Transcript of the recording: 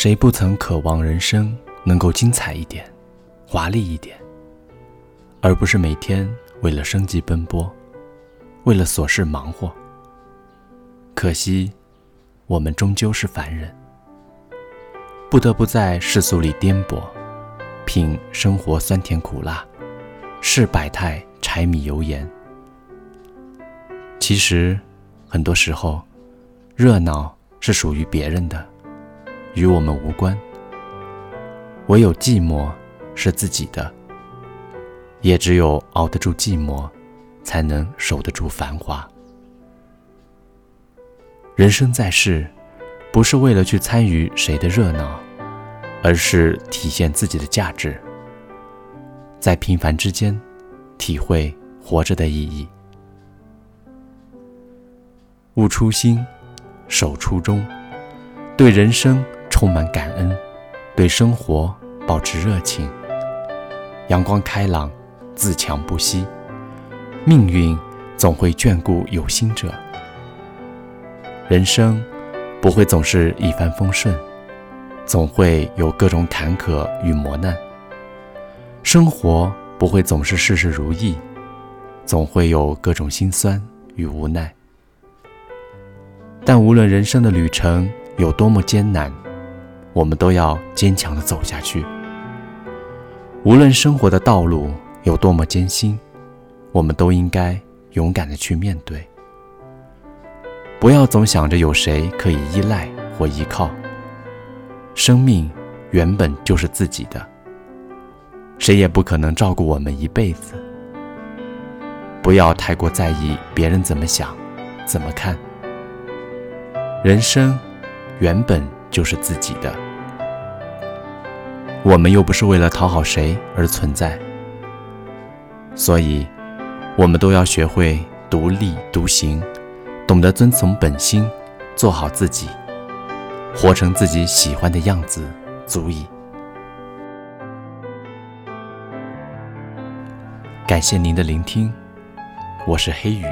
谁不曾渴望人生能够精彩一点、华丽一点，而不是每天为了生计奔波，为了琐事忙活？可惜，我们终究是凡人，不得不在世俗里颠簸，品生活酸甜苦辣，试百态柴米油盐。其实，很多时候，热闹是属于别人的。与我们无关，唯有寂寞是自己的。也只有熬得住寂寞，才能守得住繁华。人生在世，不是为了去参与谁的热闹，而是体现自己的价值，在平凡之间，体会活着的意义。悟初心，守初衷，对人生。充满感恩，对生活保持热情，阳光开朗，自强不息。命运总会眷顾有心者。人生不会总是一帆风顺，总会有各种坎坷与磨难。生活不会总是事事如意，总会有各种心酸与无奈。但无论人生的旅程有多么艰难，我们都要坚强的走下去。无论生活的道路有多么艰辛，我们都应该勇敢的去面对。不要总想着有谁可以依赖或依靠。生命原本就是自己的，谁也不可能照顾我们一辈子。不要太过在意别人怎么想、怎么看。人生原本就是自己的。我们又不是为了讨好谁而存在，所以，我们都要学会独立独行，懂得遵从本心，做好自己，活成自己喜欢的样子，足矣。感谢您的聆听，我是黑羽。